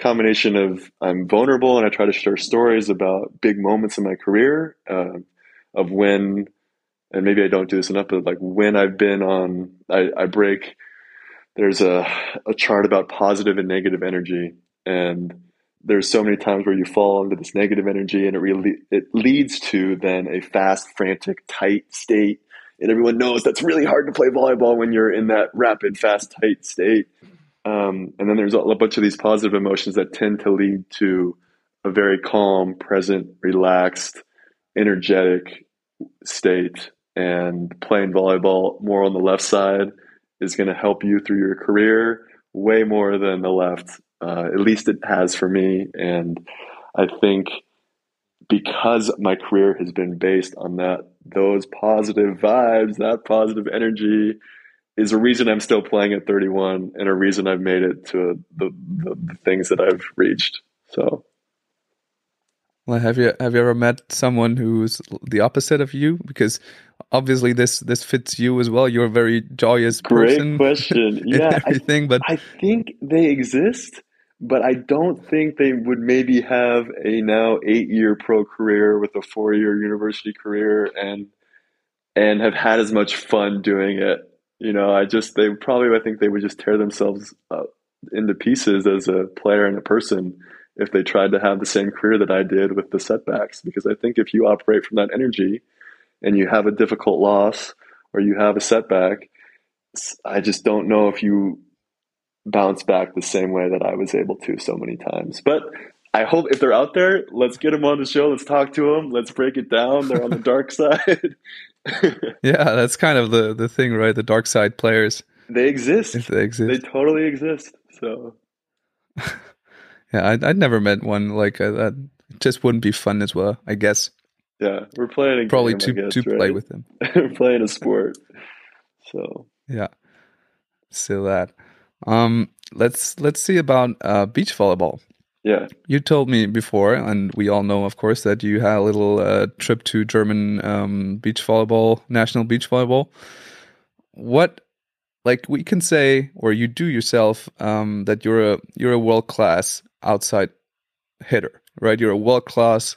combination of I'm vulnerable and I try to share stories about big moments in my career uh, of when and maybe I don't do this enough, but like when I've been on, I, I break, there's a, a chart about positive and negative energy. And there's so many times where you fall into this negative energy and it really, it leads to then a fast, frantic, tight state and everyone knows that's really hard to play volleyball when you're in that rapid, fast, tight state. Um, and then there's a bunch of these positive emotions that tend to lead to a very calm, present, relaxed, energetic state. And playing volleyball more on the left side is going to help you through your career way more than the left. Uh, at least it has for me. And I think because my career has been based on that, those positive vibes, that positive energy, is a reason I'm still playing at 31 and a reason I've made it to the, the, the things that I've reached. So well, have you have you ever met someone who's the opposite of you? Because obviously this this fits you as well. You're a very joyous person. Great question. Yeah, everything. I, but I think they exist, but I don't think they would maybe have a now eight year pro career with a four year university career and and have had as much fun doing it. You know, I just they probably I think they would just tear themselves up into pieces as a player and a person if they tried to have the same career that I did with the setbacks. Because I think if you operate from that energy and you have a difficult loss or you have a setback, I just don't know if you bounce back the same way that I was able to so many times. But I hope if they're out there, let's get them on the show. Let's talk to them. Let's break it down. They're on the dark side. yeah, that's kind of the the thing, right? The dark side players. They exist. If they exist. They totally exist. So yeah, I'd, I'd never met one like uh, that. Just wouldn't be fun as well, I guess. Yeah, we're playing a probably game, to guess, to right? play with them. we're playing a sport. So yeah, still that. Um, let's let's see about uh, beach volleyball. Yeah, you told me before, and we all know, of course, that you had a little uh, trip to German um, beach volleyball, national beach volleyball. What like we can say or you do yourself um, that you're a you're a world class outside hitter right? You're a world class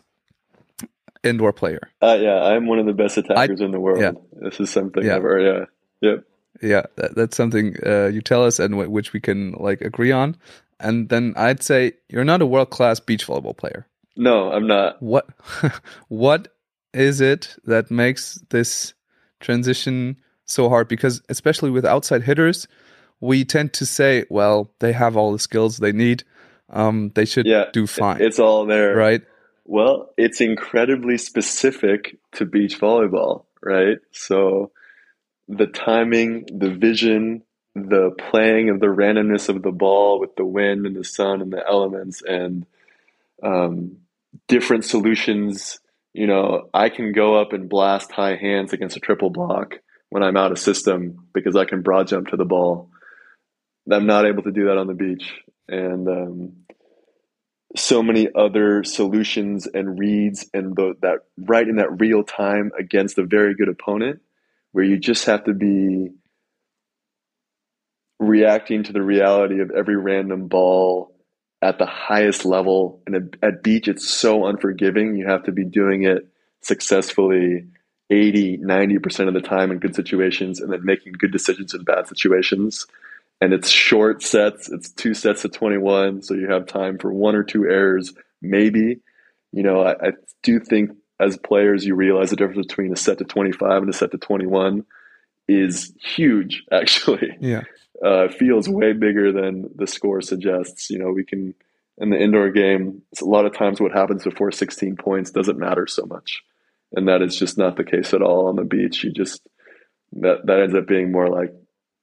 indoor player. Uh, yeah i'm one of the best attackers I, in the world. Yeah. this is something Yeah. i've yeah. Yep. Yeah that, that's something uh, you tell us and w- which we can like agree on. And then i'd say you're not a world class beach volleyball player. No i'm not. What what is it that makes this transition so hard because especially with outside hitters we tend to say well they have all the skills they need um, they should yeah do fine it's all there. right? Well it's incredibly specific to beach volleyball right? So the timing the vision the playing of the randomness of the ball with the wind and the sun and the elements and um, different solutions. You know i can go up and blast high hands against a triple block when I'm out of system because I can broad jump to the ball. I'm not able to do that on the beach. And um, so many other solutions and reads and the, that right in that real time against a very good opponent where you just have to be reacting to the reality of every random ball at the highest level. And at beach, it's so unforgiving. You have to be doing it successfully 80, 90% of the time in good situations and then making good decisions in bad situations. And it's short sets, it's two sets of 21, so you have time for one or two errors, maybe. You know, I, I do think as players, you realize the difference between a set to 25 and a set to 21 is huge, actually. Yeah. Uh, feels way bigger than the score suggests. You know, we can, in the indoor game, it's a lot of times what happens before 16 points doesn't matter so much and that is just not the case at all on the beach. You just that that ends up being more like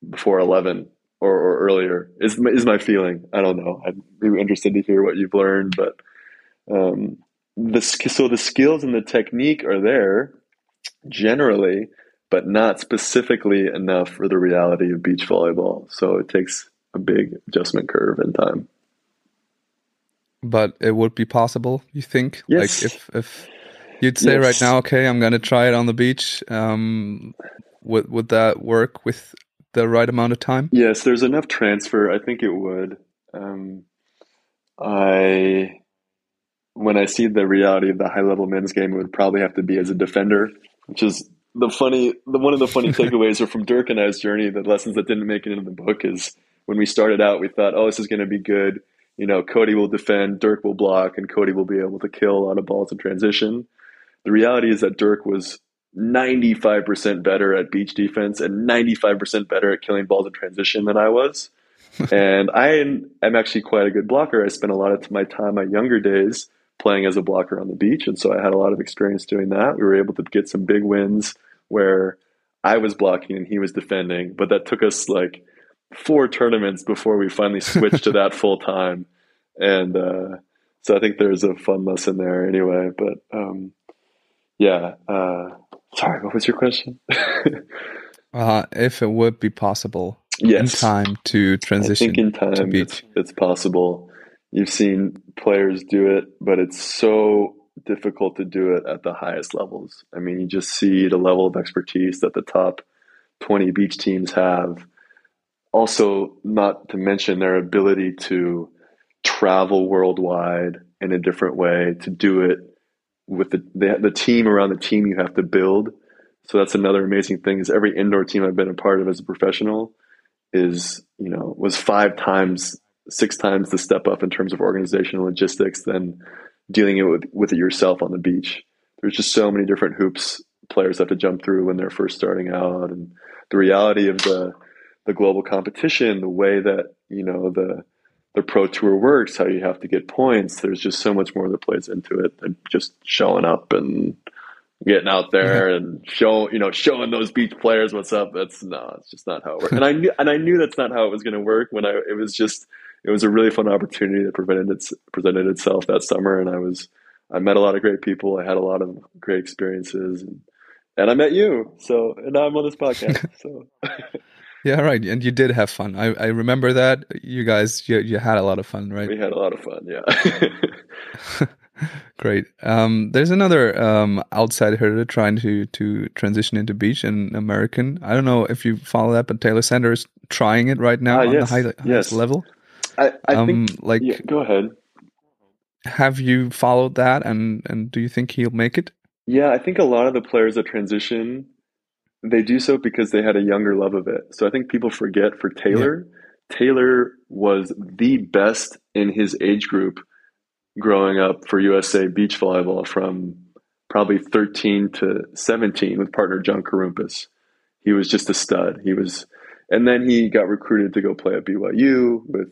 before eleven or, or earlier is is my feeling. I don't know. I'd be interested to hear what you've learned, but um, the so the skills and the technique are there generally, but not specifically enough for the reality of beach volleyball. So it takes a big adjustment curve in time. But it would be possible, you think? Yes. Like if if You'd say Yes. right now, okay, I'm gonna try it on the beach. Um, would would that work with the right amount of time? Yes, there's enough transfer. I think it would. Um, I when I see the reality of the high level men's game, it would probably have to be as a defender, which is the funny. The one of the funny takeaways are from Dirk and I's journey. The lessons that didn't make it into the book is when we started out, we thought, oh, this is going to be good. You know, Cody will defend, Dirk will block, and Cody will be able to kill a lot of balls in transition. The reality is that Dirk was 95% better at beach defense and 95% better at killing balls in transition than I was. and I am actually quite a good blocker. I spent a lot of my time, my younger days, playing as a blocker on the beach. And so I had a lot of experience doing that. We were able to get some big wins where I was blocking and he was defending, but that took us like four tournaments before we finally switched to that full time. And uh, so I think there's a fun lesson there anyway. But um, yeah, uh, sorry, what was your question? uh, if it would be possible yes. in time to transition. I think in time it's, it's possible. You've seen players do it, but it's so difficult to do it at the highest levels. I mean, you just see the level of expertise that the top 20 beach teams have. Also, not to mention their ability to travel worldwide in a different way, to do it with the, the, the team around the team you have to build. So that's another amazing thing is every indoor team I've been a part of as a professional is, you know, was five times, six times the step up in terms of organizational logistics than dealing it with, with it yourself on the beach. There's just so many different hoops players have to jump through when they're first starting out, and the reality of the the global competition, the way that you know the the pro tour works, how you have to get points. There's just so much more that plays into it than just showing up and getting out there yeah. and show you know showing those beach players what's up. That's no, it's just not how it works. and I knew and I knew that's not how it was going to work when I it was just it was a really fun opportunity that presented its, presented itself that summer, and I was I met a lot of great people. I had a lot of great experiences, and, and I met you. So and now I'm on this podcast. So. yeah, right. And you did have fun. I, I remember that you guys you you had a lot of fun, right? We had a lot of fun. Yeah. Great. Um, there's another um, outside hitter trying to to transition into beach and American. I don't know if you follow that, but Taylor Sanders trying it right now uh, on yes, the high, yes. level. I, I um, think like yeah, go ahead. Have you followed that, and and do you think he'll make it? Yeah, I think a lot of the players that transition, they do so because they had a younger love of it. So I think people forget for Taylor, yeah. Taylor was the best in his age group growing up for USA beach volleyball from probably 13 to 17 with partner John Karumpis. He was just a stud. He was, and then he got recruited to go play at BYU with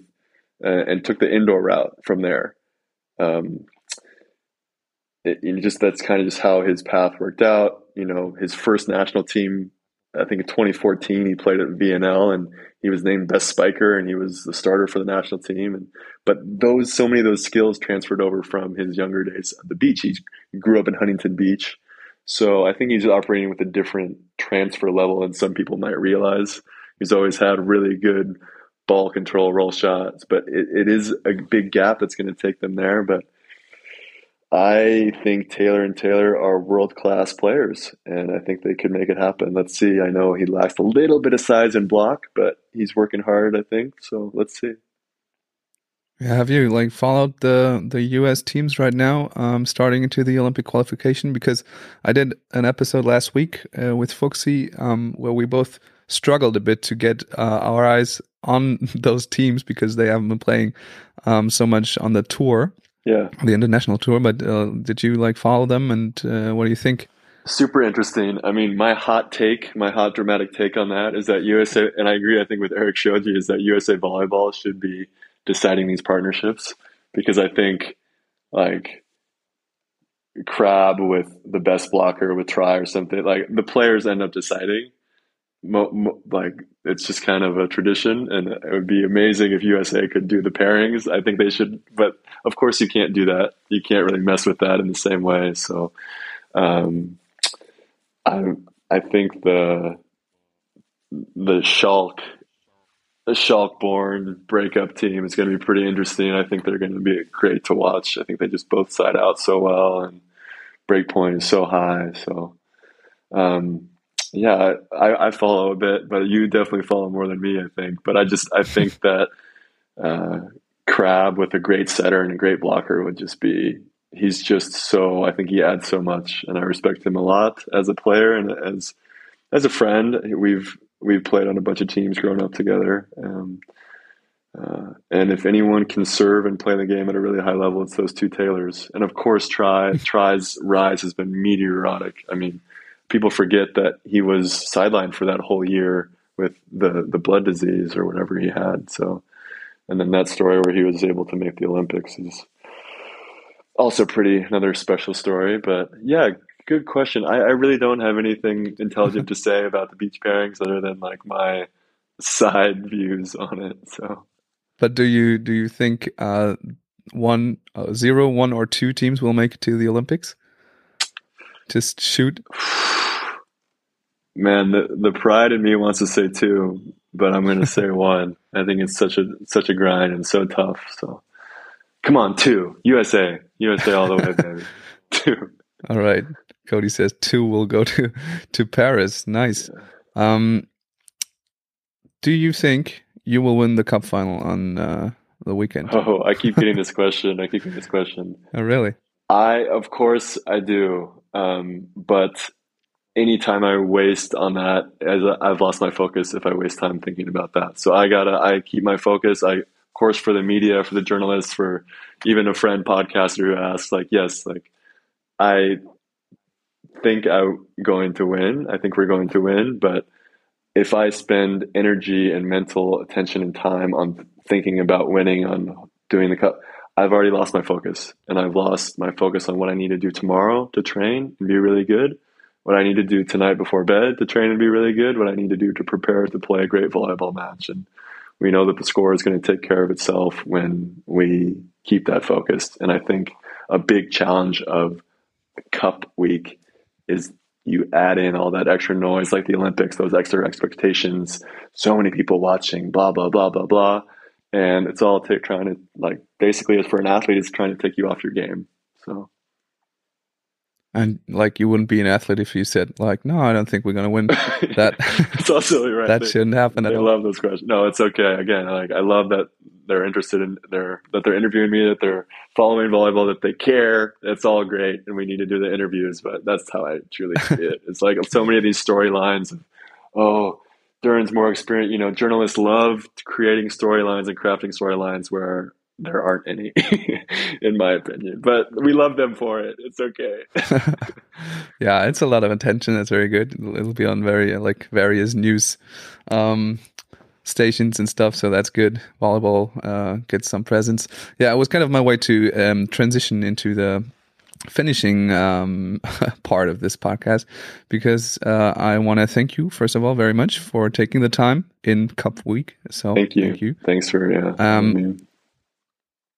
uh, and took the indoor route from there. Um, it, just that's kind of just how his path worked out. You know, his first national team, I think in 2014, he played at VNL and he was named best spiker and he was the starter for the national team. And but those so many of those skills transferred over from his younger days at the beach. He grew up in Huntington Beach, so I think he's operating with a different transfer level than some people might realize. He's always had really good ball control, roll shots, but it, it is a big gap that's going to take them there. But I think Taylor and Taylor are world class players, and I think they could make it happen. Let's see. I know he lacks a little bit of size and block, but he's working hard. I think so. Let's see. Have you like followed the the U.S. teams right now, um, starting into the Olympic qualification? Because I did an episode last week uh, with Fuxi um, where we both struggled a bit to get uh, our eyes on those teams because they haven't been playing um, so much on the tour, yeah, the international tour. But uh, did you like follow them, and uh, what do you think? Super interesting. I mean, my hot take, my hot dramatic take on that is that USA, and I agree. I think with Erik Shoji is that USA Volleyball should be deciding these partnerships because I think like Crabb with the best blocker with Tri or something like the players end up deciding mo, mo, like it's just kind of a tradition, and it would be amazing if USA could do the pairings. I think they should, but of course you can't do that. You can't really mess with that in the same way. So, um, I I think the the Schalk the Schalk born breakup team is going to be pretty interesting. I think they're going to be great to watch. I think they just both side out so well and break point is so high. So, um, yeah, I, I follow a bit, but you definitely follow more than me, I think. But I just I think that uh, Crabb with a great setter and a great blocker would just be. He's just so. I think he adds so much, and I respect him a lot as a player and as as a friend. We've we've played on a bunch of teams growing up together. Um, uh, and if anyone can serve and play the game at a really high level, it's those two Taylors. And of course, Tri Tri's rise has been meteoric. I mean, people forget that he was sidelined for that whole year with the the blood disease or whatever he had. So, and then that story where he was able to make the Olympics is also pretty another special story. But yeah, good question. I, I really don't have anything intelligent to say about the beach pairings other than like my side views on it. So, but do you do you think uh, one uh, zero, one or two teams will make it to the Olympics? Just shoot. Man, the the pride in me wants to say two, but I'm going to say one. I think it's such a such a grind and so tough. So, come on, two USA, USA all the way, baby. Two. All right. Cody says two will go to to Paris. Nice. Um, do you think you will win the cup final on uh, the weekend? Oh, I keep getting this question. I keep getting this question. Oh, really? I, of course, I do. Um, but anytime I waste on that, as I've lost my focus if I waste time thinking about that. So I gotta, I keep my focus. I, of course, for the media, for the journalists, for even a friend podcaster who asks, like, yes, like, I think I'm going to win. I think we're going to win, but if I spend energy and mental attention and time on thinking about winning, on doing the cup, I've already lost my focus and I've lost my focus on what I need to do tomorrow to train and be really good, what I need to do tonight before bed to train and be really good, what I need to do to prepare to play a great volleyball match. And we know that the score is going to take care of itself when we keep that focused. And I think a big challenge of cup week is you add in all that extra noise like the Olympics, those extra expectations, so many people watching, blah, blah, blah, blah, blah. And it's all t- trying to, like, basically, for an athlete, it's trying to take you off your game. So. And like you wouldn't be an athlete if you said like, no, I don't think we're gonna win. That it's also right. that they, shouldn't happen. I love those questions. No, it's okay. Again, like I love that they're interested in their that they're interviewing me, that they're following volleyball, that they care. It's all great, and we need to do the interviews. But that's how I truly see it. It's like so many of these storylines of, oh, Düren's more experienced. You know, journalists love creating storylines and crafting storylines where there aren't any, in my opinion. But we love them for it. It's okay. yeah, it's a lot of attention. That's very good. It'll be on very like various news um, stations and stuff. So that's good. Volleyball uh, gets some presence. Yeah, it was kind of my way to um, transition into the finishing um, part of this podcast because uh, I want to thank you first of all very much for taking the time in Cup Week. So thank you. Thank you. Thanks for yeah. Um,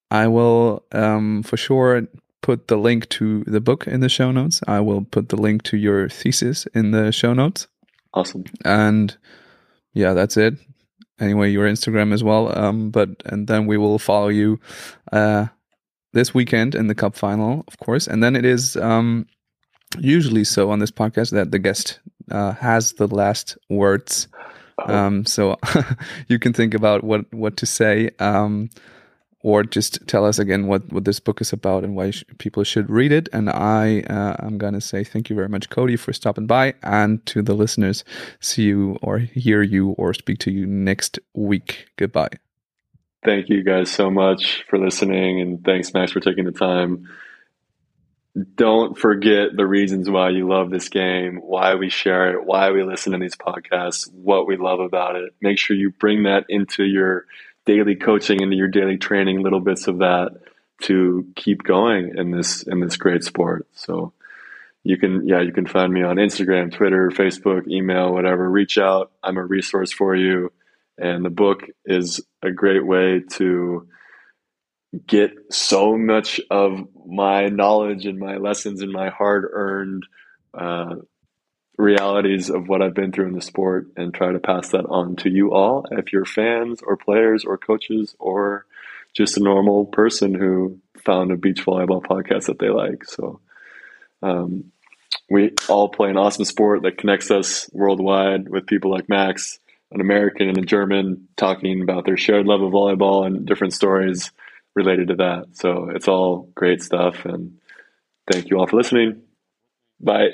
I will um, for sure put the link to the book in the show notes. I will put the link to your thesis in the show notes. Awesome. And yeah, that's it anyway your Instagram as well. Um, but and then we will follow you uh, this weekend in the cup final, of course, and then it is um, usually so on this podcast that the guest uh, has the last words. Um, so you can think about what what to say. Um, or just tell us again what, what this book is about and why sh people should read it. And I uh, I'm gonna say thank you very much, Cody, for stopping by, and to the listeners, see you or hear you or speak to you next week. Goodbye. Thank you guys so much for listening, and thanks, Max, for taking the time. Don't forget the reasons why you love this game, why we share it, why we listen to these podcasts, what we love about it. Make sure you bring that into your daily coaching into your daily training, little bits of that to keep going in this in this great sport. So you can yeah, you can find me on Instagram, Twitter, Facebook, email, whatever. Reach out. I'm a resource for you. And the book is a great way to get so much of my knowledge and my lessons and my hard earned uh, realities of what I've been through in the sport and try to pass that on to you all if you're fans or players or coaches or just a normal person who found a beach volleyball podcast that they like. So um, we all play an awesome sport that connects us worldwide with people like Max, an American and a German, talking about their shared love of volleyball and different stories related to that. So it's all great stuff. And thank you all for listening. Bye.